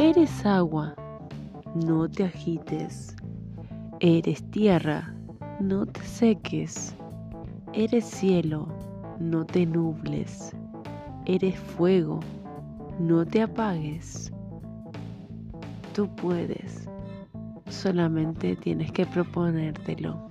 Eres agua, no te agites. Eres tierra, no te seques. Eres cielo, no te nubles. Eres fuego, no te apagues. Tú puedes, solamente tienes que proponértelo.